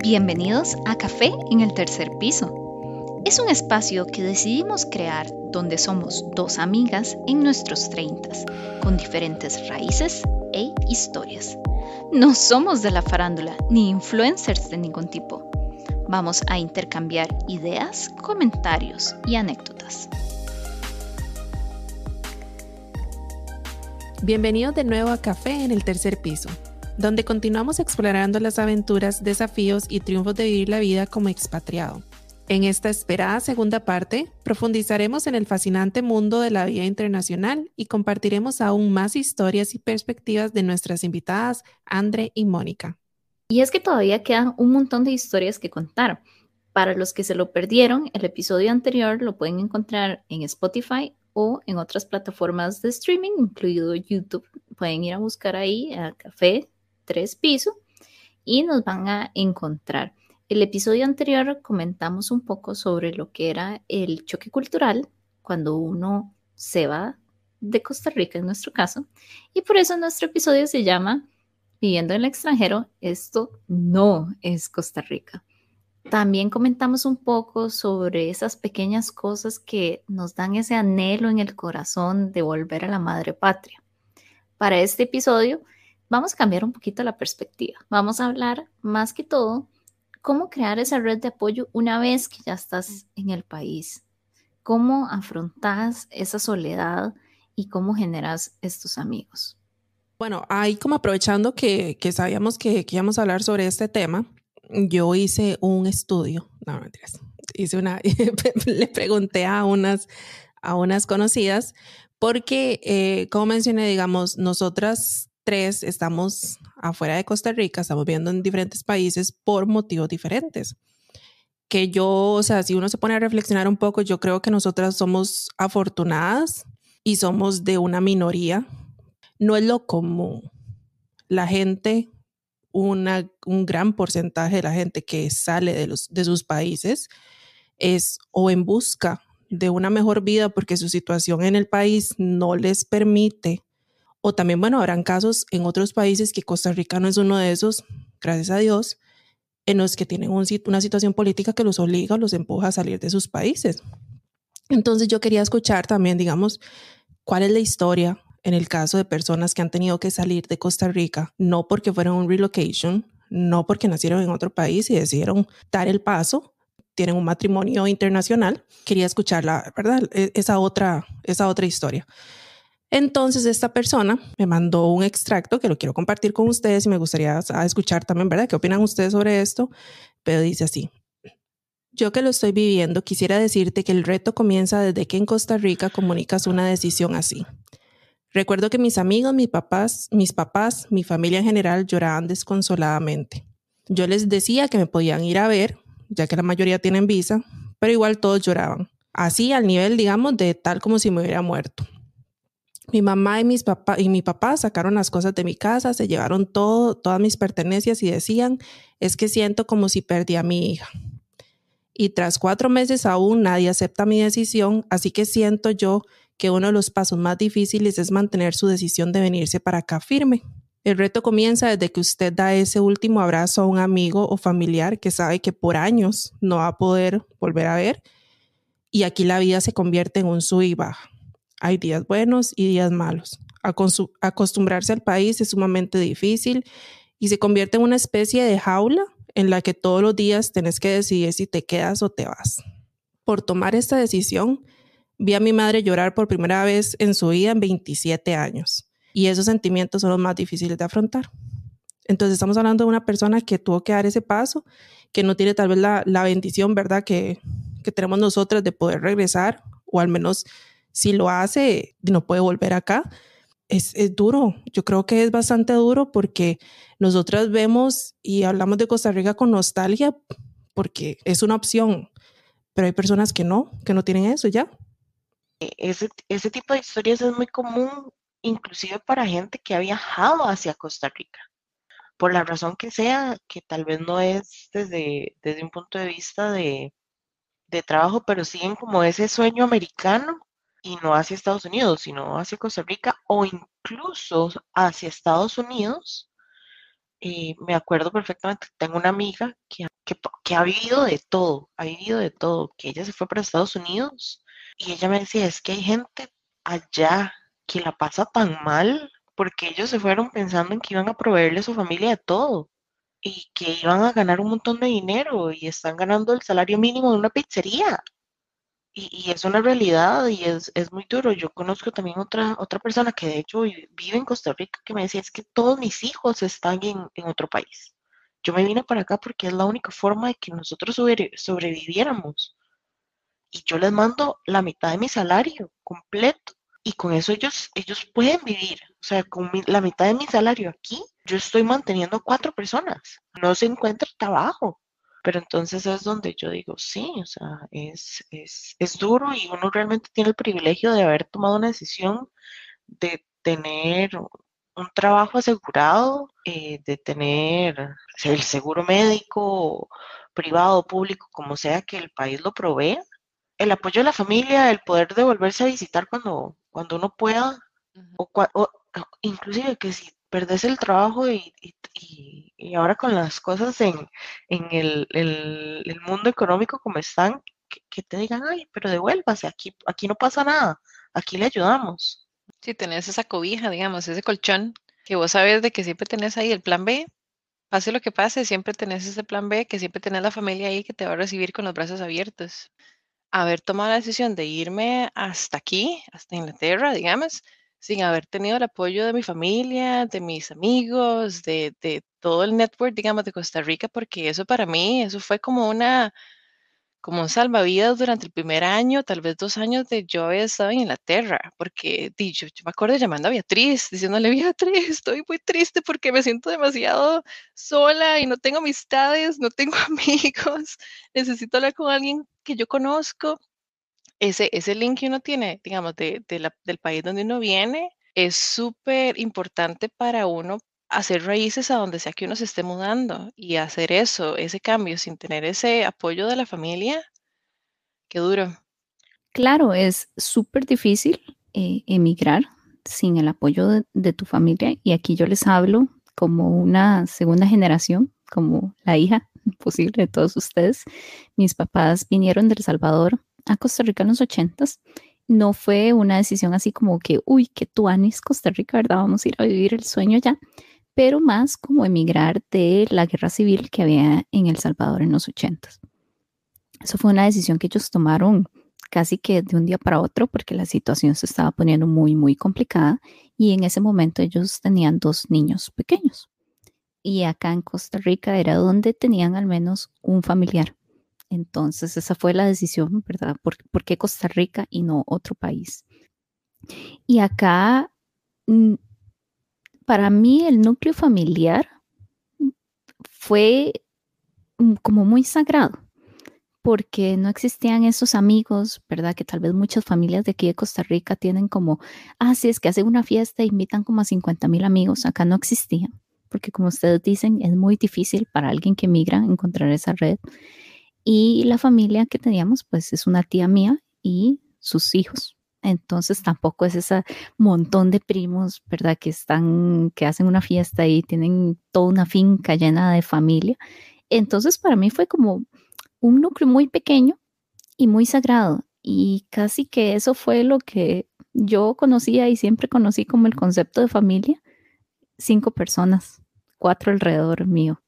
Bienvenidos a Café en el Tercer Piso. Es un espacio que decidimos crear donde somos dos amigas en nuestros treintas, con diferentes raíces e historias. No somos de la farándula ni influencers de ningún tipo. Vamos a intercambiar ideas, comentarios y anécdotas. Bienvenidos de nuevo a Café en el Tercer Piso donde continuamos explorando las aventuras, desafíos y triunfos de vivir la vida como expatriado. En esta esperada segunda parte, profundizaremos en el fascinante mundo de la vida internacional y compartiremos aún más historias y perspectivas de nuestras invitadas, Andre y Mónica. Y es que todavía quedan un montón de historias que contar. Para los que se lo perdieron, el episodio anterior lo pueden encontrar en Spotify o en otras plataformas de streaming, incluido YouTube. Pueden ir a buscar ahí a Café tres pisos y nos van a encontrar. El episodio anterior comentamos un poco sobre lo que era el choque cultural cuando uno se va de Costa Rica en nuestro caso y por eso nuestro episodio se llama Viviendo en el extranjero, esto no es Costa Rica. También comentamos un poco sobre esas pequeñas cosas que nos dan ese anhelo en el corazón de volver a la madre patria. Para este episodio vamos a cambiar un poquito la perspectiva. Vamos a hablar más que todo cómo crear esa red de apoyo una vez que ya estás en el país. Cómo afrontas esa soledad y cómo generas estos amigos. Bueno, ahí como aprovechando que, sabíamos que, íbamos a hablar sobre este tema, yo hice un estudio, no mentiras, hice una, le pregunté a unas, a unas conocidas, porque eh, como mencioné, digamos, nosotras tres estamos afuera de Costa Rica, estamos viviendo en diferentes países por motivos diferentes. Que yo, o sea, si uno se pone a reflexionar un poco, yo creo que nosotras somos afortunadas y somos de una minoría. No es lo común. La gente, una, un gran porcentaje de la gente que sale de, los, de sus países es o en busca de una mejor vida porque su situación en el país no les permite o también, bueno, habrán casos en otros países que Costa Rica no es uno de esos, gracias a Dios, en los que tienen una situación política que los obliga o los empuja a salir de sus países. Entonces yo quería escuchar también, digamos, cuál es la historia en el caso de personas que han tenido que salir de Costa Rica, no porque fueron un relocation, no porque nacieron en otro país y decidieron dar el paso, tienen un matrimonio internacional. Quería escuchar la verdad, e, esa otra, esa otra historia. Entonces esta persona me mandó un extracto que lo quiero compartir con ustedes y me gustaría escuchar también, ¿verdad? ¿Qué opinan ustedes sobre esto? Pero dice así. Yo que lo estoy viviendo, quisiera decirte que el reto comienza desde que en Costa Rica comunicas una decisión así. Recuerdo que mis amigos, mis papás, mis papás, mi familia en general lloraban desconsoladamente. Yo les decía que me podían ir a ver, ya que la mayoría tienen visa, pero igual todos lloraban. Así al nivel, digamos, de tal como si me hubiera muerto. Mi mamá y, mis papá, y mi papá sacaron las cosas de mi casa, se llevaron todo, todas mis pertenencias y decían, es que siento como si perdí a mi hija. Y tras cuatro meses aún nadie acepta mi decisión, así que siento yo que uno de los pasos más difíciles es mantener su decisión de venirse para acá firme. El reto comienza desde que usted da ese último abrazo a un amigo o familiar que sabe que por años no va a poder volver a ver y aquí la vida se convierte en un sub y baja. Hay días buenos y días malos. Acostumbrarse al país es sumamente difícil y se convierte en una especie de jaula en la que todos los días tenés que decidir si te quedas o te vas. Por tomar esta decisión, vi a mi madre llorar por primera vez en su vida en 27 años y esos sentimientos son los más difíciles de afrontar. Entonces estamos hablando de una persona que tuvo que dar ese paso, que no tiene tal vez la, bendición, ¿verdad?, que, que tenemos nosotras de poder regresar o al menos si lo hace, no puede volver acá. Es, es, duro, yo creo que es bastante duro porque nosotras vemos y hablamos de Costa Rica con nostalgia porque es una opción, pero hay personas que no, que no tienen eso ya. Ese, ese tipo de historias es muy común, inclusive para gente que ha viajado hacia Costa Rica, por la razón que sea, que tal vez no es desde, desde un punto de vista de, de trabajo, pero siguen como ese sueño americano y no hacia Estados Unidos, sino hacia Costa Rica o incluso hacia Estados Unidos eh, me acuerdo perfectamente, tengo una amiga que, que, ha vivido de todo, ha vivido de todo, que ella se fue para Estados Unidos y ella me decía, es que hay gente allá que la pasa tan mal porque ellos se fueron pensando en que iban a proveerle a su familia de todo y que iban a ganar un montón de dinero y están ganando el salario mínimo de una pizzería. Y, es una realidad y es, muy duro. Yo conozco también otra, otra persona que de hecho vive en Costa Rica que me decía, es que todos mis hijos están en, otro país. Yo me vine para acá porque es la única forma de que nosotros sobreviviéramos. Y yo les mando la mitad de mi salario completo. Y con eso ellos, ellos pueden vivir. O sea, con la mitad de mi salario aquí, yo estoy manteniendo cuatro personas. No se encuentra trabajo. Pero entonces es donde yo digo, sí, o sea, es, es, duro y uno realmente tiene el privilegio de haber tomado una decisión de tener un trabajo asegurado, eh, de tener el seguro médico, privado, público, como sea que el país lo provea, el apoyo de la familia, el poder devolverse a visitar cuando, cuando uno pueda, o, o, inclusive que si perdés el trabajo y, ahora con las cosas en, el, mundo económico como están, que, te digan, ay, pero devuélvase, aquí, aquí no pasa nada, aquí le ayudamos. Si tenés esa cobija, digamos, ese colchón, que vos sabes de que siempre tenés ahí el plan B, pase lo que pase, siempre tenés ese plan B, que siempre tenés la familia ahí que te va a recibir con los brazos abiertos. Haber tomado la decisión de irme hasta aquí, hasta Inglaterra, digamos, sin haber tenido el apoyo de mi familia, de mis amigos, de, todo el network, digamos, de Costa Rica, porque eso para mí, eso fue como una, como un salvavidas durante el primer año, tal vez dos años de yo haber estado en Inglaterra, porque yo, yo, me acuerdo llamando a Beatriz, diciéndole, Beatriz, estoy muy triste porque me siento demasiado sola y no tengo amistades, no tengo amigos, necesito hablar con alguien que yo conozco ese, ese link que uno tiene, digamos, de, del país donde uno viene, es súper importante para uno hacer raíces a donde sea que uno se esté mudando y hacer eso, ese cambio sin tener ese apoyo de la familia, qué duro. Claro, es súper difícil eh, emigrar sin el apoyo de, de, tu familia y aquí yo les hablo como una segunda generación, como la hija posible de todos ustedes. Mis papás vinieron del Salvador a Costa Rica en los ochentas, no fue una decisión así como que, uy, que tú anis Costa Rica, ¿verdad? Vamos a ir a vivir el sueño ya, pero más como emigrar de la guerra civil que había en El Salvador en los ochentas. Eso fue una decisión que ellos tomaron casi que de un día para otro porque la situación se estaba poniendo muy, muy complicada y en ese momento ellos tenían dos niños pequeños. Y acá en Costa Rica era donde tenían al menos un familiar entonces, esa fue la decisión, ¿verdad? ¿Por, qué Costa Rica y no otro país? Y acá, mm, para mí, el núcleo familiar fue mm, como muy sagrado, porque no existían esos amigos, ¿verdad? Que tal vez muchas familias de aquí de Costa Rica tienen como, ah, sí, es que hacen una fiesta e invitan como a 50 mil amigos. Acá no existían, porque como ustedes dicen, es muy difícil para alguien que migra encontrar esa red. Y la familia que teníamos, pues es una tía mía y sus hijos. Entonces tampoco es ese montón de primos, ¿verdad? Que están, que hacen una fiesta y tienen toda una finca llena de familia. Entonces para mí fue como un núcleo muy pequeño y muy sagrado. Y casi que eso fue lo que yo conocía y siempre conocí como el concepto de familia. Cinco personas, cuatro alrededor mío,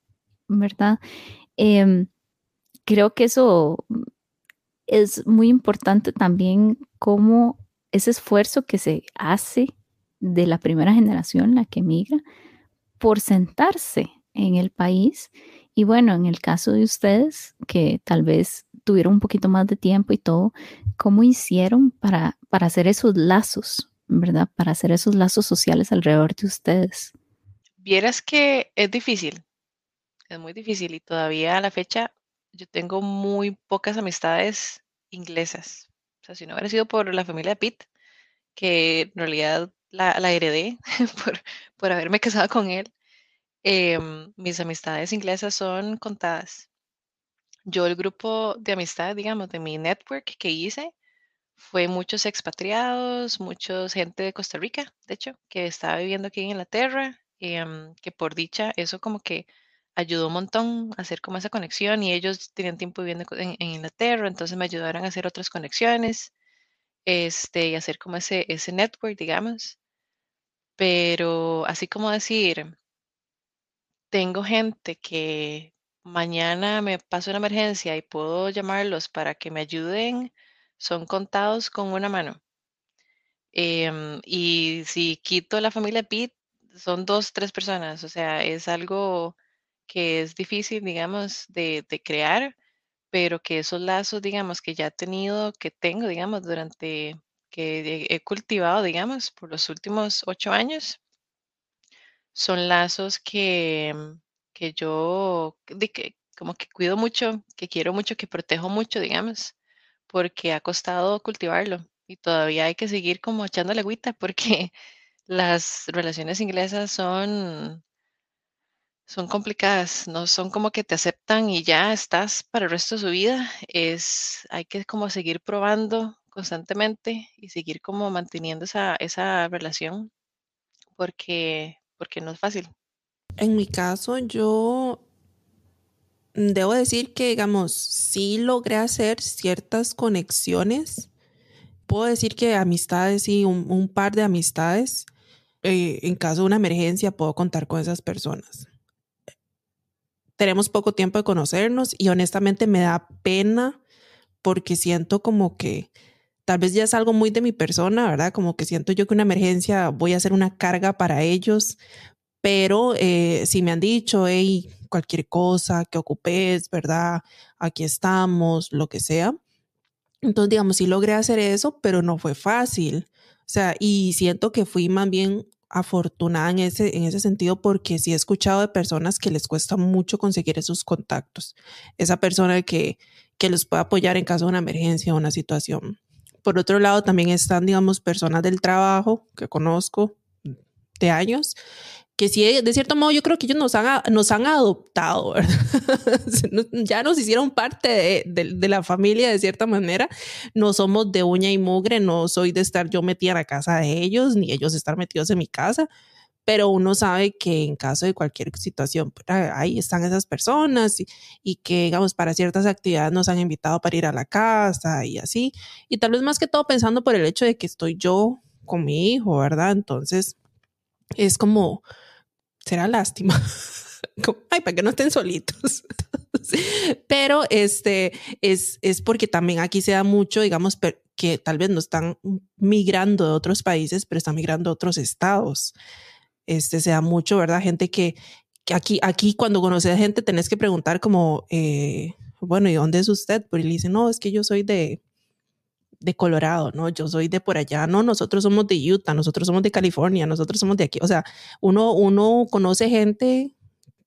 ¿verdad? Em, creo que eso es muy importante también como ese esfuerzo que se hace de la primera generación, la que migra, por sentarse en el país. Y bueno, en el caso de ustedes, que tal vez tuvieron un poquito más de tiempo y todo, ¿cómo hicieron para, para hacer esos lazos, verdad? Para hacer esos lazos sociales alrededor de ustedes. Vieras que es difícil, es muy difícil y todavía a la fecha yo tengo muy pocas amistades inglesas. O sea, si no hubiera sido por la familia de Pitt, que en realidad la, heredé por, por, haberme casado con él, em, mis amistades inglesas son contadas. Yo el grupo de amistad, digamos, de mi network que hice, fue muchos expatriados, muchos gente de Costa Rica, de hecho, que estaba viviendo aquí en Inglaterra em, que por dicha eso como que ayudó un montón a hacer como esa conexión y ellos tenían tiempo viviendo en, en Inglaterra, entonces me ayudaron a hacer otras conexiones este, y hacer como ese, ese network, digamos. Pero así como decir, tengo gente que mañana me pasa una emergencia y puedo llamarlos para que me ayuden, son contados con una mano. Em, y si quito la familia Pitt, son dos, tres personas. O sea, es algo que es difícil, digamos, de, de crear, pero que esos lazos, digamos, que ya he tenido, que tengo, digamos, durante, que he cultivado, digamos, por los últimos ocho años, son lazos que, que yo, de que, como que cuido mucho, que quiero mucho, que protejo mucho, digamos, porque ha costado cultivarlo y todavía hay que seguir como echándole agüita porque las relaciones inglesas son son complicadas, no son como que te aceptan y ya estás para el resto de su vida. Es, hay que como seguir probando constantemente y seguir como manteniendo esa, esa relación porque, porque no es fácil. En mi caso, yo debo decir que, digamos, sí logré hacer ciertas conexiones. Puedo decir que amistades, y un, par de amistades. Eh, en caso de una emergencia, puedo contar con esas personas tenemos poco tiempo de conocernos y honestamente me da pena porque siento como que tal vez ya es algo muy de mi persona, ¿verdad? Como que siento yo que una emergencia voy a ser una carga para ellos, pero eh, si me han dicho, hey, cualquier cosa que ocupes, ¿verdad? Aquí estamos, lo que sea. Entonces, digamos, sí logré hacer eso, pero no fue fácil. O sea, y siento que fui más bien afortunada en ese, en ese sentido porque sí he escuchado de personas que les cuesta mucho conseguir esos contactos, esa persona que, que los puede apoyar en caso de una emergencia o una situación. Por otro lado, también están, digamos, personas del trabajo que conozco de años que sí, de cierto modo, yo creo que ellos nos han, nos han adoptado, ya nos hicieron parte de, de, la familia de cierta manera. No somos de uña y mugre, no soy de estar yo metida en la casa de ellos, ni ellos estar metidos en mi casa, pero uno sabe que en caso de cualquier situación, ahí están esas personas y, y, que, digamos, para ciertas actividades nos han invitado para ir a la casa y así. Y tal vez más que todo pensando por el hecho de que estoy yo con mi hijo, ¿verdad? Entonces, es como será lástima. Ay, para que no estén solitos. Pero este es, es porque también aquí se da mucho, digamos, que tal vez no están migrando de otros países, pero están migrando a otros estados. Este se da mucho, ¿verdad? Gente que, que aquí, aquí cuando conoces a gente tenés que preguntar como, eh, bueno, ¿y dónde es usted? Porque le dicen, no, es que yo soy de, de Colorado, ¿no? Yo soy de por allá, no, nosotros somos de Utah, nosotros somos de California, nosotros somos de aquí. O sea, uno, uno conoce gente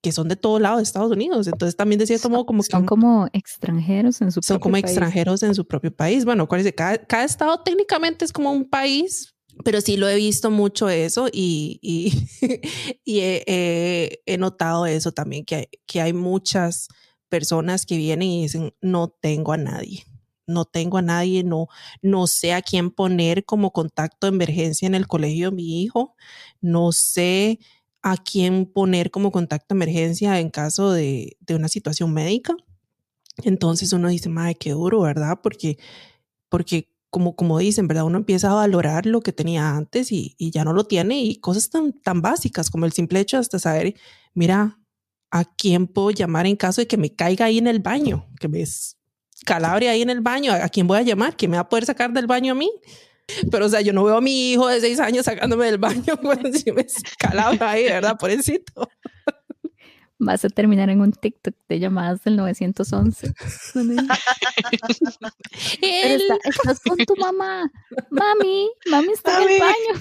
que son de todo lado de Estados Unidos. Entonces también de cierto modo como son como extranjeros en su son como extranjeros en su propio país. Bueno, cada, cada estado técnicamente es como un país, pero sí lo he visto mucho eso y, y, y he, he, notado eso también, que hay, que hay muchas personas que vienen y dicen, no tengo a nadie no tengo a nadie, no, no sé a quién poner como contacto de emergencia en el colegio de mi hijo, no sé a quién poner como contacto de emergencia en caso de, una situación médica. Entonces uno dice, madre, qué duro, ¿verdad? Porque, porque como, como dicen, ¿verdad? Uno empieza a valorar lo que tenía antes y, ya no lo tiene y cosas tan, tan básicas como el simple hecho hasta saber, mira, ¿a quién puedo llamar en caso de que me caiga ahí en el baño? Que me Calabria ahí en el baño, ¿a quién voy a llamar? ¿Quién me va a poder sacar del baño a mí? Pero, o sea, yo no veo a mi hijo de seis años sacándome del baño cuando si me calabra ahí, ¿verdad? Pobrecito. Vas a terminar en un TikTok de llamadas del 911. Pero estás con tu mamá. Mami, mami está en el baño.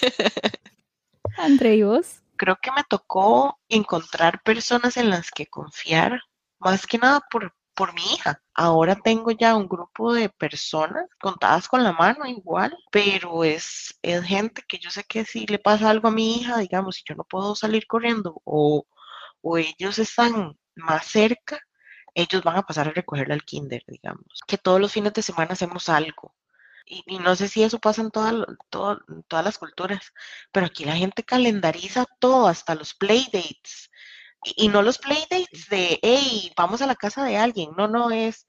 André, ¿y vos? Creo que me tocó encontrar personas en las que confiar, más que nada por, por mi hija. Ahora tengo ya un grupo de personas contadas con la mano igual, pero es, es gente que yo sé que si le pasa algo a mi hija, digamos, si yo no puedo salir corriendo o, o ellos están más cerca, ellos van a pasar a recogerla al kinder, digamos. Que todos los fines de semana hacemos algo. Y, y no sé si eso pasa en toda, todo- todas las culturas, pero aquí la gente calendariza todo, hasta los playdates. Y, y no los playdates de, hey, vamos a la casa de alguien. No, no, es,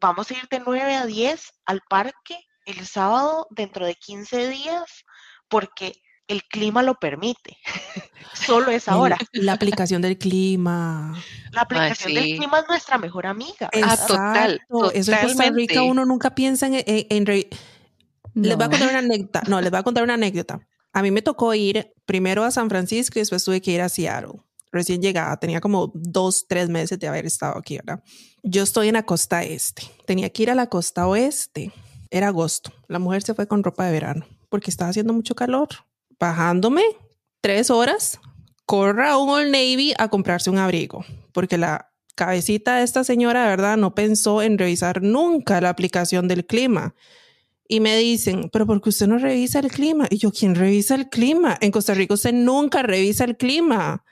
vamos a ir de 9 a 10 al parque el sábado dentro de 15 días porque el clima lo permite. Solo es ahora. La aplicación del clima. La aplicación del sí. clima es nuestra mejor amiga. Ah, total, Exacto. Eso en Costa Rica totalmente. uno nunca piensa en... en- en re- Les voy a contar una anécdota. No, les voy a contar una anécdota. A mí me tocó ir primero a San Francisco y después tuve que ir a Seattle. Recién llegada, tenía como dos, tres meses de haber estado aquí, ¿verdad? Yo estoy en la costa este. Tenía que ir a la costa oeste. Era agosto. La mujer se fue con ropa de verano porque estaba haciendo mucho calor. Bajándome tres horas, corra a un Old Navy a comprarse un abrigo porque la cabecita de esta señora, verdad, no pensó en revisar nunca la aplicación del clima. Y me dicen, pero ¿por qué usted no revisa el clima? Y yo, ¿quién revisa el clima? En Costa Rica usted nunca revisa el clima,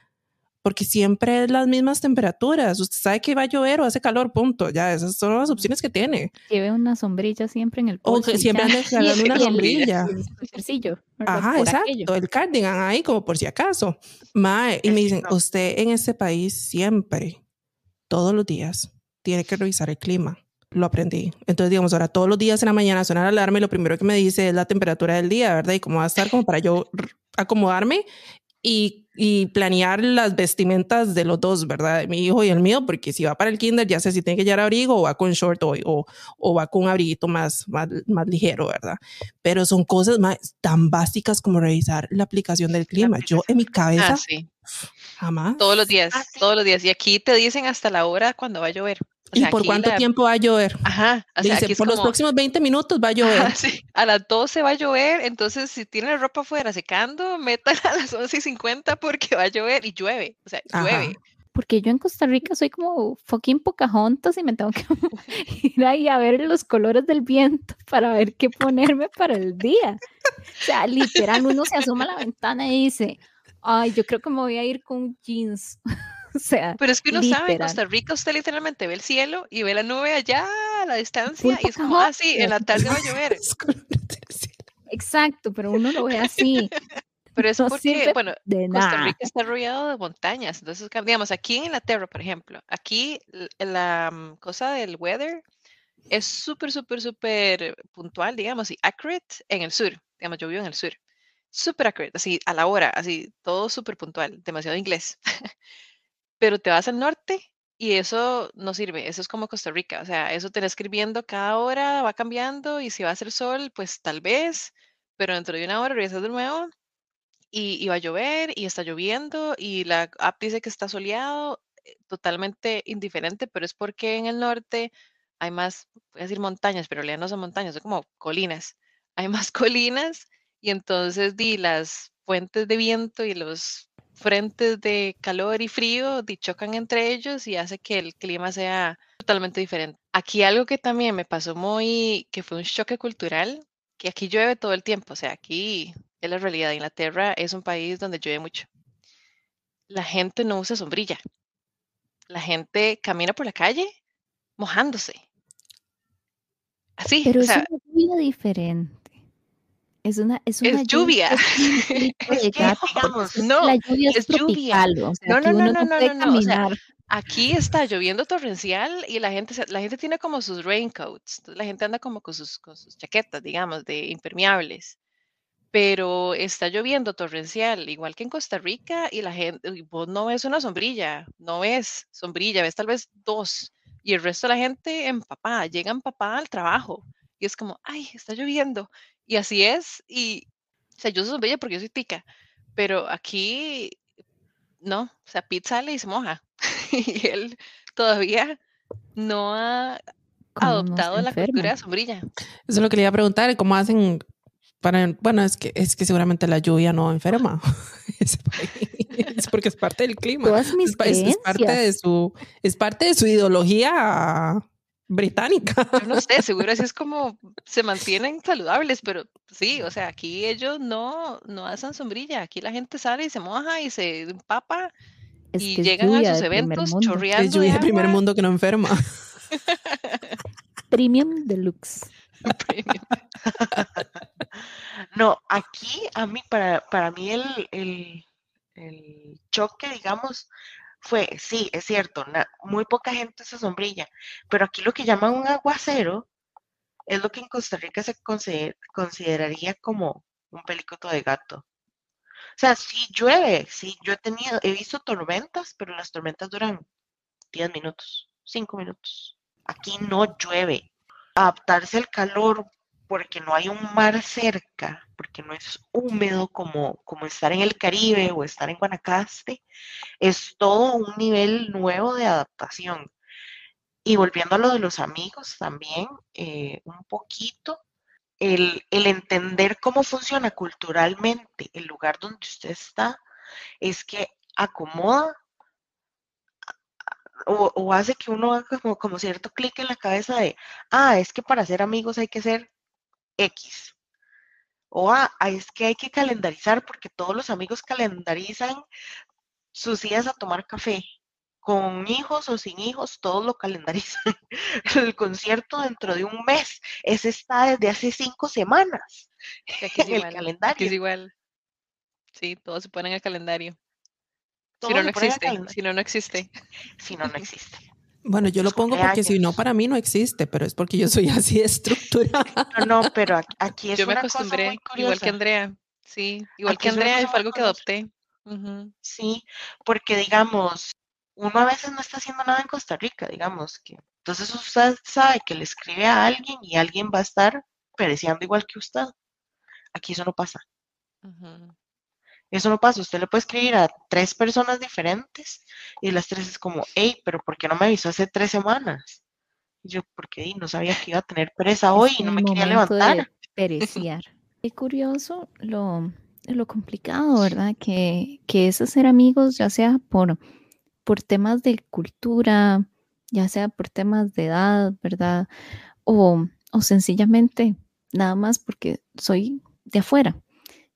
porque siempre es las mismas temperaturas. Usted sabe que va a llover o hace calor, punto. Ya, esas son las opciones que tiene. Lleve una sombrilla siempre en el O que siempre ande cargando una el- sombrilla. el ¿verdad? Ajá, exacto. aquello. El cardigan ahí como por si acaso. Mae, y me dicen, usted en este país siempre, todos los días, tiene que revisar el clima. Lo aprendí. Entonces, digamos, ahora todos los días en la mañana suena la alarma y lo primero que me dice es la temperatura del día, ¿verdad? Y cómo va a estar como para yo acomodarme y, y planear las vestimentas de los dos, ¿verdad? Mi hijo y el mío, porque si va para el kinder, ya sé si tiene que llevar abrigo o va con short o, o, o va con un abriguito más, más, más ligero, ¿verdad? Pero son cosas más tan básicas como revisar la aplicación del clima. Yo en mi cabeza Ah, sí. Jamás. Todos los días, Ah, sí. todos los días. Y aquí te dicen hasta la hora cuando va a llover. O ¿Y sea, por cuánto la- tiempo va a llover? Ajá, o sea, Dice, aquí es por los próximos 20 minutos va a llover. Ajá, sí, a las 12 va a llover, entonces si tiene la ropa afuera secando, métala a las 11 y 50 porque va a llover y llueve, o sea, Ajá. llueve. Porque yo en Costa Rica soy como fucking Pocahontas y me tengo que ir ahí a ver los colores del viento para ver qué ponerme para el día. O sea, literal, uno se asoma a la ventana y dice, ay, yo creo que me voy a ir con jeans. O sea, Pero es que uno sabe, en Literal. Costa Rica usted literalmente ve el cielo y ve la nube allá a la distancia y es como, ah, sí, en la tarde va a llover. Exacto, pero uno lo ve así. Pero es No porque, bueno, de Costa. Rica está rodeado de montañas, entonces, digamos, aquí en Inglaterra, por ejemplo, aquí la mm, cosa del weather es súper, súper, súper puntual, digamos, y accurate en el sur, digamos, yo vivo en el sur, súper accurate, así a la hora, así, todo súper puntual, demasiado inglés. Pero te vas al norte y eso no sirve, eso es como Costa Rica, o sea, eso tenés que ir viendo cada hora, va cambiando y si va a hacer sol, pues tal vez, pero dentro de una hora regresas de nuevo y, y va a llover y está lloviendo y la app dice que está soleado, eh, totalmente indiferente, pero es porque en el norte hay más, voy a decir montañas, pero en realidad no son montañas, son como colinas. Hay más colinas y entonces di las fuentes de viento y los frentes de calor y frío di, chocan entre ellos y hace que el clima sea totalmente diferente. Aquí algo que también me pasó muy, que fue un choque cultural, que aquí llueve todo el tiempo, o sea, aquí es la realidad. Inglaterra es un país donde llueve mucho. La gente no usa sombrilla. La gente camina por la calle mojándose. Así, Pero o es sea, una lluvia diferente. Es una, es una es lluvia. Es que, digamos, no, la lluvia es, es lluvia. tropical, o sea, No, aquí no, no, no, no, puede no, no, o sea, caminar. Aquí está lloviendo torrencial y la gente, la gente tiene como sus raincoats. La gente anda como con sus, con sus chaquetas, digamos, de impermeables. Pero está lloviendo torrencial, igual que en Costa Rica, y la gente, vos no ves una sombrilla, no ves sombrilla, ves tal vez dos, y el resto de la gente empapada, llega empapada al trabajo, y es como, ay, está lloviendo, y así es, y, o sea, yo uso sombrilla porque yo soy tica, pero aquí, no, o sea, Pete sale y se moja, y él todavía no ha ¿Cómo no se adoptado la cultura de sombrilla. Eso es lo que le iba a preguntar, ¿cómo hacen para, bueno, es que, es que seguramente la lluvia no enferma país, porque es parte del clima. Todas mis Es, es- es parte de su, es parte de su ideología británica. Yo no sé, seguro así es como se mantienen saludables, pero sí, o sea, aquí ellos no, no hacen sombrilla, aquí la gente sale y se moja y se empapa Es y llegan a sus eventos chorreando Es lluvia de primer mundo que no enferma. Premium Deluxe. no, aquí a mí, para, para mí el, el, el choque, digamos, fue, sí, es cierto, muy poca gente usa sombrilla, pero aquí lo que llaman un aguacero es lo que en Costa Rica se consideraría como un pelicoto de gato. O sea, sí llueve, sí, yo he tenido, he visto tormentas, pero las tormentas duran 10 minutos, 5 minutos. Aquí no llueve. Adaptarse al calor porque no hay un mar cerca, porque no es húmedo como, como estar en el Caribe o estar en Guanacaste, es todo un nivel nuevo de adaptación. Y volviendo a lo de los amigos también, eh, un poquito, el, el, entender cómo funciona culturalmente el lugar donde usted está, es que acomoda o, o hace que uno haga como, como cierto clic en la cabeza de, ah, es que para ser amigos hay que ser X. O ah, es que hay que calendarizar porque todos los amigos calendarizan sus días a tomar café. Con hijos o sin hijos, todos lo calendarizan. El concierto dentro de un mes, ese está desde hace cinco semanas. Aquí es igual, el calendario. es igual. Sí, todos se ponen el calendario. si no, no existe. Si no, no existe. Si no, no existe. Bueno, yo lo pongo porque si no, para mí no existe, pero es porque yo soy así estructurada. No, no, pero aquí es yo me acostumbré, igual que Andrea. Sí, igual que Andrea, fue algo que adopté. Sí, porque digamos, uno a veces no está haciendo nada en Costa Rica, digamos que. Entonces usted sabe que le escribe a alguien y alguien va a estar pereciendo igual que usted. Aquí eso no pasa. Eso no pasa, usted le puede escribir a tres personas diferentes y las tres es como, hey, pero ¿por qué no me avisó hace tres semanas? Y yo, porque no sabía que iba a tener pereza hoy y no me quería levantar. Pereciar. Qué curioso lo, lo complicado, ¿verdad? Que, que es hacer amigos, ya sea por, por temas de cultura, ya sea por temas de edad, ¿verdad? O, o sencillamente nada más porque soy de afuera.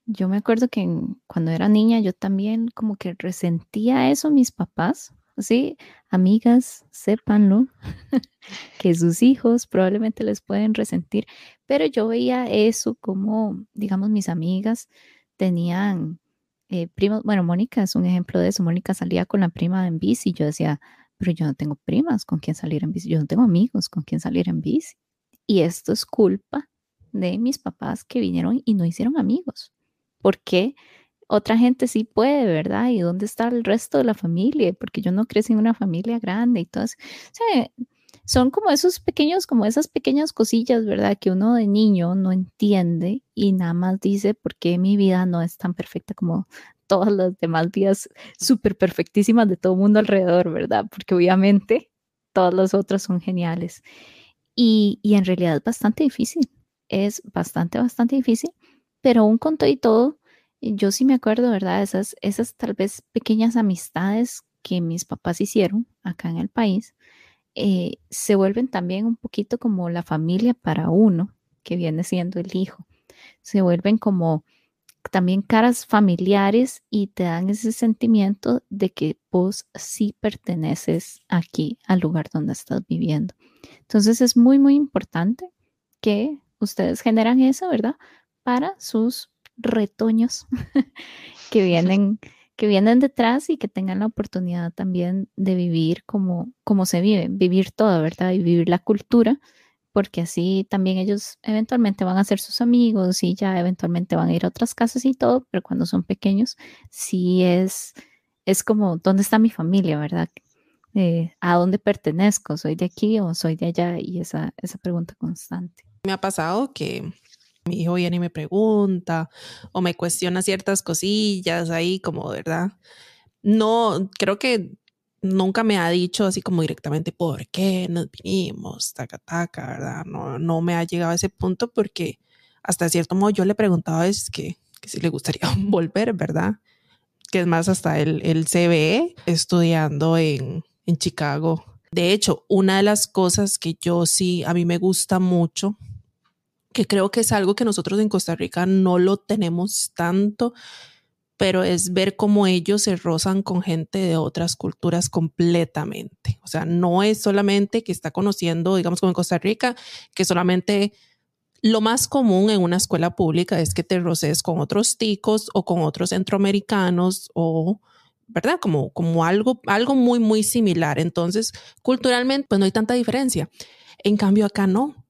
Yo me acuerdo que cuando era niña yo también como que resentía eso mis papás, ¿sí? Amigas, sépanlo, que sus hijos probablemente les pueden resentir, pero yo veía eso como, digamos, mis amigas tenían eh, primos, bueno, Mónica es un ejemplo de eso, Mónica salía con la prima en bici yo decía, pero yo no tengo primas con quien salir en bici, yo no tengo amigos con quien salir en bici. Y esto es culpa de mis papás que vinieron y no hicieron amigos. ¿Por qué otra gente sí puede, verdad? ¿Y dónde está el resto de la familia? Porque yo no crecí en una familia grande y todo. O sea, son como esos pequeños, como esas pequeñas cosillas, ¿verdad? Que uno de niño no entiende y nada más dice, ¿por qué mi vida no es tan perfecta como todas las demás vidas súper perfectísimas de todo el mundo alrededor, ¿verdad? Porque obviamente todas las otras son geniales. Y, y en realidad es bastante difícil, es bastante, bastante difícil pero aún con todo y todo, yo sí me acuerdo, ¿verdad? Esas, esas tal vez pequeñas amistades que mis papás hicieron acá en el país, eh, se vuelven también un poquito como la familia para uno, que viene siendo el hijo. Se vuelven como también caras familiares y te dan ese sentimiento de que vos sí perteneces aquí al lugar donde estás viviendo. Entonces es muy, muy importante que ustedes generan eso, ¿verdad? Para sus retoños que vienen que vienen detrás y que tengan la oportunidad también de vivir como, como se vive, vivir todo, ¿verdad? Y vivir la cultura, porque así también ellos eventualmente van a ser sus amigos y ya eventualmente van a ir a otras casas y todo, pero cuando son pequeños, sí es, es como, ¿dónde está mi familia, verdad? Eh, ¿A dónde pertenezco? ¿Soy de aquí o soy de allá? Y esa, esa pregunta constante. Me ha pasado que mi hijo viene y me pregunta o me cuestiona ciertas cosillas ahí como, ¿verdad? No, creo que nunca me ha dicho así como directamente por qué nos vinimos, taca, taca, ¿verdad? No, no me ha llegado a ese punto porque hasta cierto modo yo le preguntaba es que, que si le gustaría volver, ¿verdad? Que es más, hasta el, el CBE estudiando en, en Chicago. De hecho, una de las cosas que yo sí, a mí me gusta mucho que creo que es algo que nosotros en Costa Rica no lo tenemos tanto, pero es ver cómo ellos se rozan con gente de otras culturas completamente. O sea, no es solamente que está conociendo, digamos como en Costa Rica, que solamente Lo más común en una escuela pública es que te roces con otros ticos o con otros centroamericanos o, ¿verdad? Como, como algo, algo muy, muy similar. Entonces, culturalmente, pues no hay tanta diferencia. En cambio, acá no.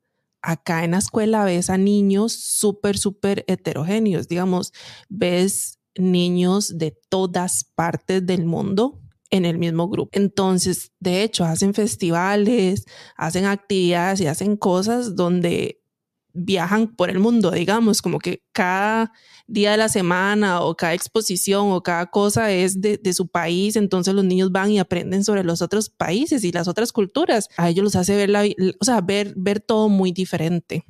Acá en la escuela ves a niños súper, súper heterogéneos. Digamos, ves niños de todas partes del mundo en el mismo grupo. Entonces, de hecho, hacen festivales, hacen actividades y hacen cosas donde viajan por el mundo, digamos, como que cada día de la semana o cada exposición o cada cosa es de, su país, entonces los niños van y aprenden sobre los otros países y las otras culturas. A ellos los hace ver, o sea, ver, ver todo muy diferente.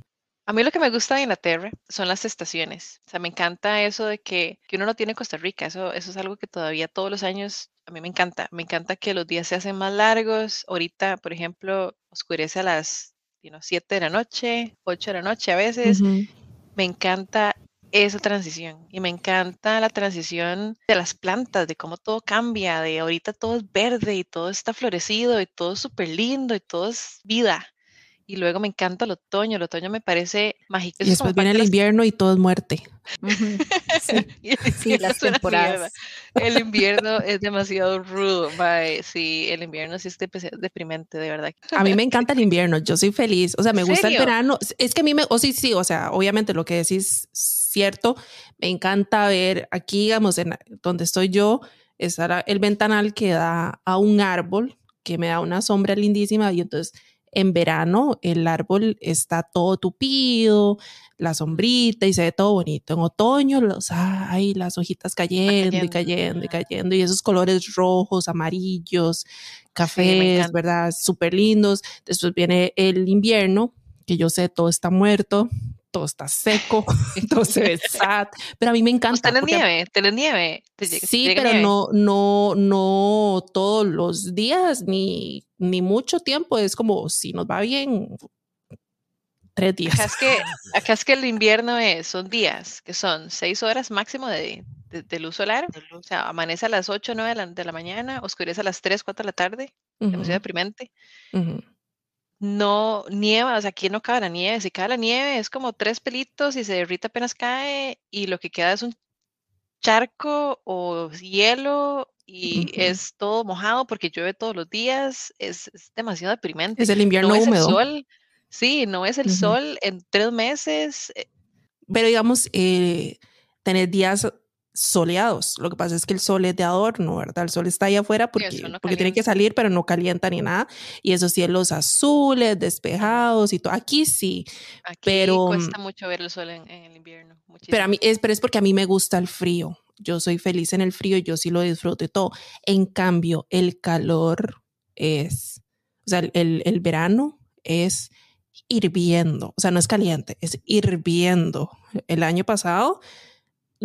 A mí lo que me gusta de Inglaterra son las estaciones. O sea, me encanta eso de que, que uno no tiene Costa Rica. Eso, eso es algo que todavía todos los años a mí me encanta. Me encanta que los días se hacen más largos. Ahorita, por ejemplo, oscurece a las 7 de la noche, 8 de la noche a veces. Me encanta esa transición y me encanta la transición de las plantas, de cómo todo cambia, de ahorita todo es verde y todo está florecido y todo es súper lindo y todo es vida. Y luego me encanta el otoño, el otoño me parece mágico. Y después viene el invierno y todo es muerte. Sí, las temporadas. El invierno es demasiado rudo. Sí, el invierno sí es deprimente, de verdad. A mí me encanta el invierno, yo soy feliz. O sea, me gusta el verano. Es que a mí me, o sí, sí, o sea, obviamente lo que decís cierto. Me encanta ver aquí, digamos, en donde estoy yo, está el ventanal que da a un árbol que me da una sombra lindísima y entonces en verano el árbol está todo tupido, la sombrita y se ve todo bonito. En otoño los, hay las hojitas cayendo, y cayendo y cayendo y esos colores rojos, amarillos, cafés, ¿verdad? Súper lindos. Después viene el invierno, que yo sé todo está muerto, todo está seco, todo se ve sad, pero a mí me encanta. Tener nieve, tener nieve. sí, pero no, no, no todos los días ni, ni mucho tiempo. Es como si nos va bien, tres días. Acá es que, acá es que el invierno es, son días, que son seis horas máximo de, de, luz solar. O sea, amanece a las 8 o 9 de la, de la, mañana, oscurece a las 3, 4 de la tarde. Demasiado deprimente no nieva, o sea, aquí no cabe la nieve. Si cae la nieve es como tres pelitos y se derrite apenas cae y lo que queda es un charco o hielo y es todo mojado porque llueve todos los días. Es, demasiado deprimente. Es el invierno no húmedo. el sol. Sí, no es el sol en tres meses. Eh. Pero digamos, eh, tener días soleados. Lo que pasa es que el sol es de adorno, ¿verdad? El sol está ahí afuera porque, porque tiene que salir, pero no calienta ni nada. Y esos cielos azules, despejados y todo. Aquí sí, Aquí pero... Cuesta mucho ver el sol en, el invierno. Pero, a mí, es, pero es porque a mí me gusta el frío. Yo soy feliz en el frío y yo sí lo disfruto y todo. En cambio, el calor es, o sea, el, el verano es hirviendo. O sea, no es caliente, es hirviendo. El año pasado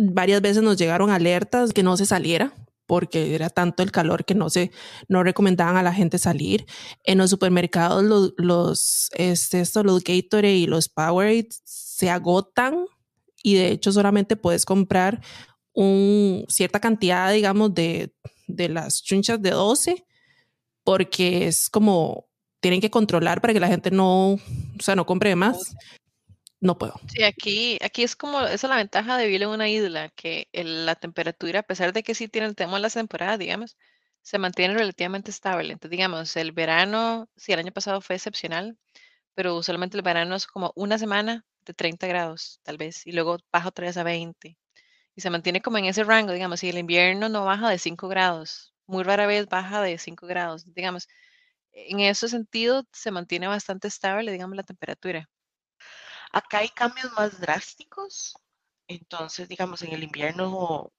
varias veces nos llegaron alertas que no se saliera porque era tanto el calor que no se no recomendaban a la gente salir. En los supermercados los los este, esto, los Gatorade y los Powerade se agotan y de hecho solamente puedes comprar un, cierta cantidad, digamos, de, de las chunchas de 12 porque es como tienen que controlar para que la gente no, o sea, no compre más no puedo. Sí, aquí, aquí es como, esa es la ventaja de vivir en una isla, que la temperatura, a pesar de que sí tiene, tenemos las temporadas, digamos, se mantiene relativamente estable. Entonces, digamos, el verano, sí, el año pasado fue excepcional, pero usualmente el verano es como una semana de 30 grados, tal vez, y luego baja otra vez a 20. Y se mantiene como en ese rango, digamos, y el invierno no baja de 5 grados, muy rara vez baja de 5 grados, digamos. En ese sentido, se mantiene bastante estable, digamos, la temperatura. Acá hay cambios más drásticos, entonces, digamos, en el invierno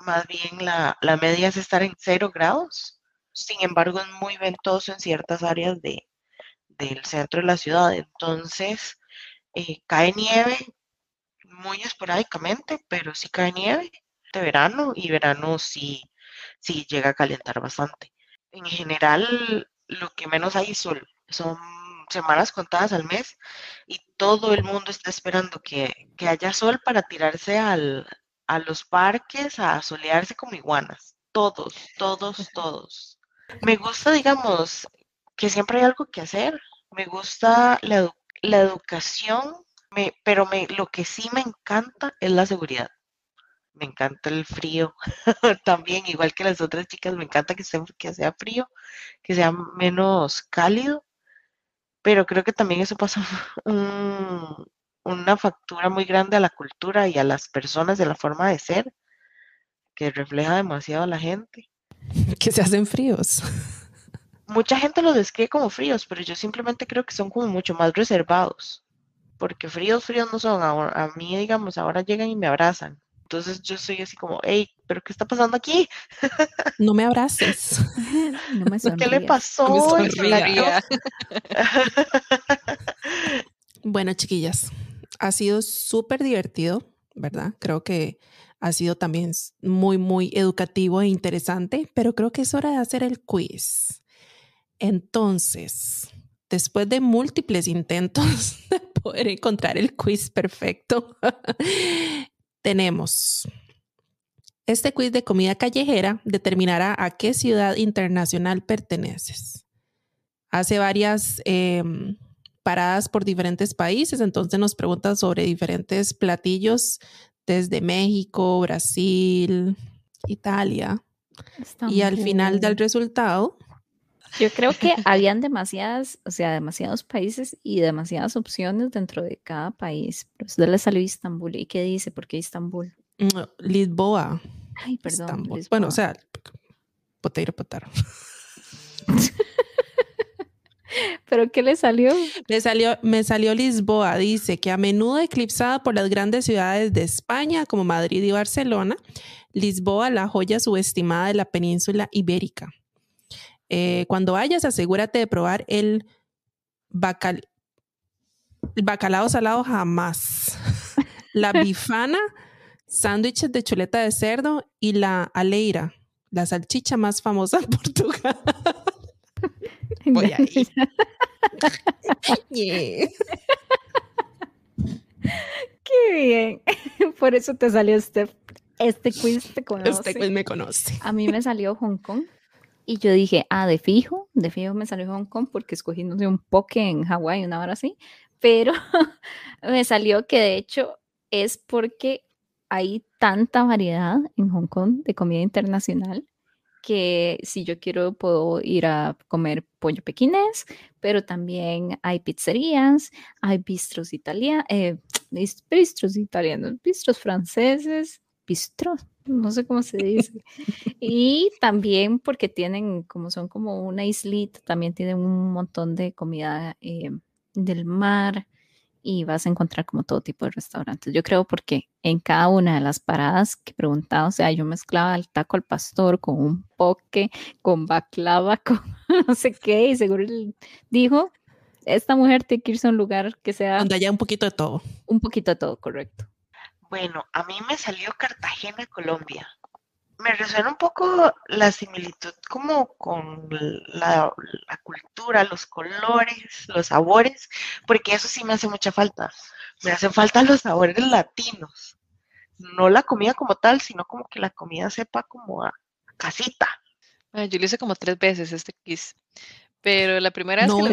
más bien la, media es estar en cero grados. Sin embargo, es muy ventoso en ciertas áreas de, del centro de la ciudad. Entonces, eh, cae nieve muy esporádicamente, pero sí cae nieve de verano y verano sí, sí llega a calentar bastante. En general, lo que menos hay sol son semanas contadas al mes y todo el mundo está esperando que, haya sol para tirarse al, a los parques a solearse como iguanas. Todos, todos, todos. Me gusta, digamos, que siempre hay algo que hacer. Me gusta la, la educación, me, pero me, lo que sí me encanta es la seguridad. Me encanta el frío también, igual que las otras chicas, me encanta que, que sea frío, que sea menos cálido, pero creo que también eso pasa una factura muy grande a la cultura y a las personas de la forma de ser, que refleja demasiado a la gente. Que se hacen fríos. Mucha gente los describe como fríos, pero yo simplemente creo que son como mucho más reservados, porque fríos, fríos no son. a mí, digamos, ahora llegan y me abrazan. Entonces yo soy así como, hey, ¿pero qué está pasando aquí? No me abraces. No me ¿Qué le pasó? No me bueno, chiquillas, ha sido súper divertido, ¿verdad? Creo que ha sido también muy, muy educativo e interesante, pero creo que es hora de hacer el quiz. Entonces, después de múltiples intentos de poder encontrar el quiz perfecto, tenemos este quiz de comida callejera determinará a qué ciudad internacional perteneces. Hace varias em, paradas por diferentes países, entonces nos pregunta sobre diferentes platillos desde México, Brasil, Italia. y al final del resultado. Yo creo que habían demasiadas, o sea, demasiados países y demasiadas opciones dentro de cada país. Pero usted le salió Istambul. ¿Y qué dice? ¿Por qué Istambul? Mm, Lisboa. Ay, perdón. Bueno, o sea, potato, potato. ¿Pero qué le salió? Me salió, me salió Lisboa. Dice que a menudo eclipsada por las grandes ciudades de España como Madrid y Barcelona, Lisboa, la joya subestimada de la península ibérica. Eh, cuando vayas, asegúrate de probar el, bacal el bacalao salado jamás. la bifana, sándwiches de chuleta de cerdo y la aleira, la salchicha más famosa en Portugal. Voy ahí. Qué bien. Por eso te salió este, este quiz, te conoce. Este quiz me conoce. A mí me salió Hong Kong. Y yo dije, ah, de fijo, de fijo me salió Hong Kong porque escogí, no sé, un poke en Hawái, una hora así. Pero me salió que de hecho es porque hay tanta variedad en Hong Kong de comida internacional que si yo quiero puedo ir a comer pollo pequinés, pero también hay pizzerías, hay bistros italianos, eh, bistros italianos, bistros franceses, bistros, no sé cómo se dice. y también porque tienen, como son como una islita, también tienen un montón de comida eh, del mar y vas a encontrar como todo tipo de restaurantes. Yo creo porque en cada una de las paradas que preguntaba, o sea, yo mezclaba el taco al pastor con un poke, con baklava, con no sé qué, y seguro dijo, esta mujer tiene que irse a un lugar que sea... Donde haya un poquito de todo. Un poquito de todo, correcto. Bueno, a mí me salió Cartagena, Colombia me resuena un poco la similitud como con la, cultura, los colores, los sabores, porque eso sí me hace mucha falta. Me hacen falta los sabores latinos. No la comida como tal, sino como que la comida sepa como a casita. yo lo hice como tres veces este quiz. Pero la primera vez que lo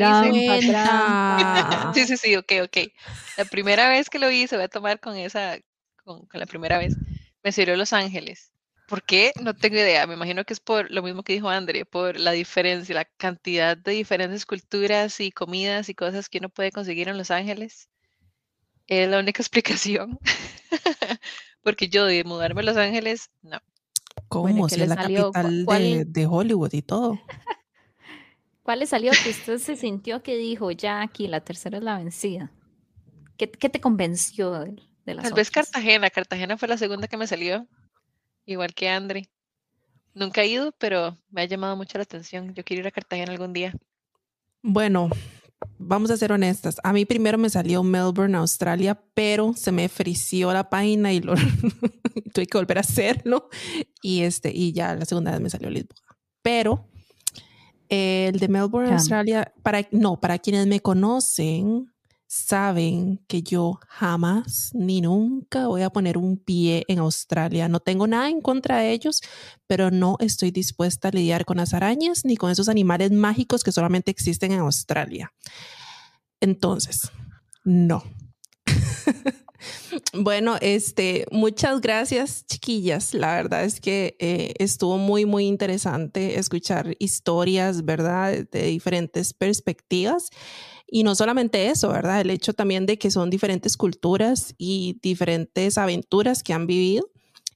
hice. sí, sí, sí, ok, ok. La primera vez que lo hice, voy a tomar con esa, con, con la primera vez. Me sirvió Los Ángeles. ¿Por qué? No tengo idea. Me imagino que es por lo mismo que dijo André, por la diferencia, la cantidad de diferentes culturas y comidas y cosas que uno puede conseguir en Los Ángeles. Es la única explicación. Porque yo de mudarme a Los Ángeles, no. ¿Cómo? si es la capital de, Hollywood y todo. ¿Cuál le salió que usted se sintió que dijo, ya aquí, la tercera es la vencida? ¿Qué, te convenció de, de las Tal vez Cartagena. Cartagena fue la segunda que me salió igual que Andre. Nunca he ido, pero me ha llamado mucho la atención. Yo quiero ir a Cartagena algún día. Bueno, vamos a ser honestas. A mí primero me salió Melbourne, Australia, pero se me frició la página y lo tuve que volver a hacerlo. Y este, y ya la segunda vez me salió Lisboa. Pero el de Melbourne, Australia, para no, para quienes me conocen, saben que yo jamás ni nunca voy a poner un pie en Australia. No tengo nada en contra de ellos, pero no estoy dispuesta a lidiar con las arañas ni con esos animales mágicos que solamente existen en Australia. Entonces, No. bueno, este, muchas gracias, chiquillas. La verdad es que eh, estuvo muy, muy interesante escuchar historias, ¿verdad? De diferentes perspectivas. Y no solamente eso, ¿verdad? El hecho también de que son diferentes culturas y diferentes aventuras que han vivido.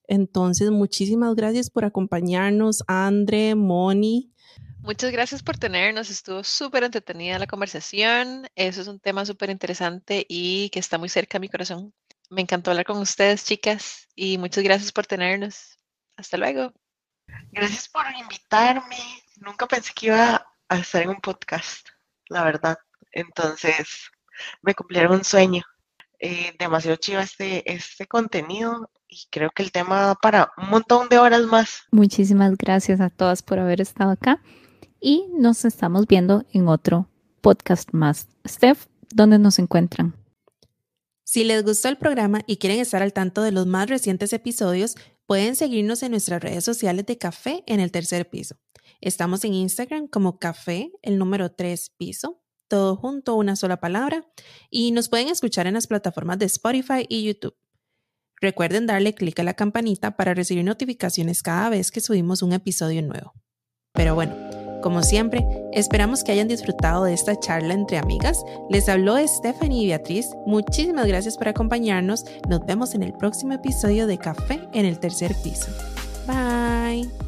Entonces, muchísimas gracias por acompañarnos, Andre, Moni. Muchas gracias por tenernos. Estuvo súper entretenida la conversación. Eso es un tema súper interesante y que está muy cerca a mi corazón. Me encantó hablar con ustedes, chicas, y muchas gracias por tenernos. Hasta luego. Gracias por invitarme. Nunca pensé que iba a estar en un podcast, la verdad. Entonces, me cumplieron un sueño. Eh, demasiado chido este, este contenido y creo que el tema para un montón de horas más. Muchísimas gracias a todas por haber estado acá y nos estamos viendo en otro podcast más. Steph, ¿dónde nos encuentran? Si les gustó el programa y quieren estar al tanto de los más recientes episodios, pueden seguirnos en nuestras redes sociales de Café en el tercer piso. Estamos en Instagram como Café, el número 3 piso, todo junto, una sola palabra, y nos pueden escuchar en las plataformas de Spotify y YouTube. Recuerden darle clic a la campanita para recibir notificaciones cada vez que subimos un episodio nuevo. Pero bueno, como siempre, esperamos que hayan disfrutado de esta charla entre amigas. Les habló Stephanie y Beatriz. Muchísimas gracias por acompañarnos. Nos vemos en el próximo episodio de Café en el tercer piso. Bye.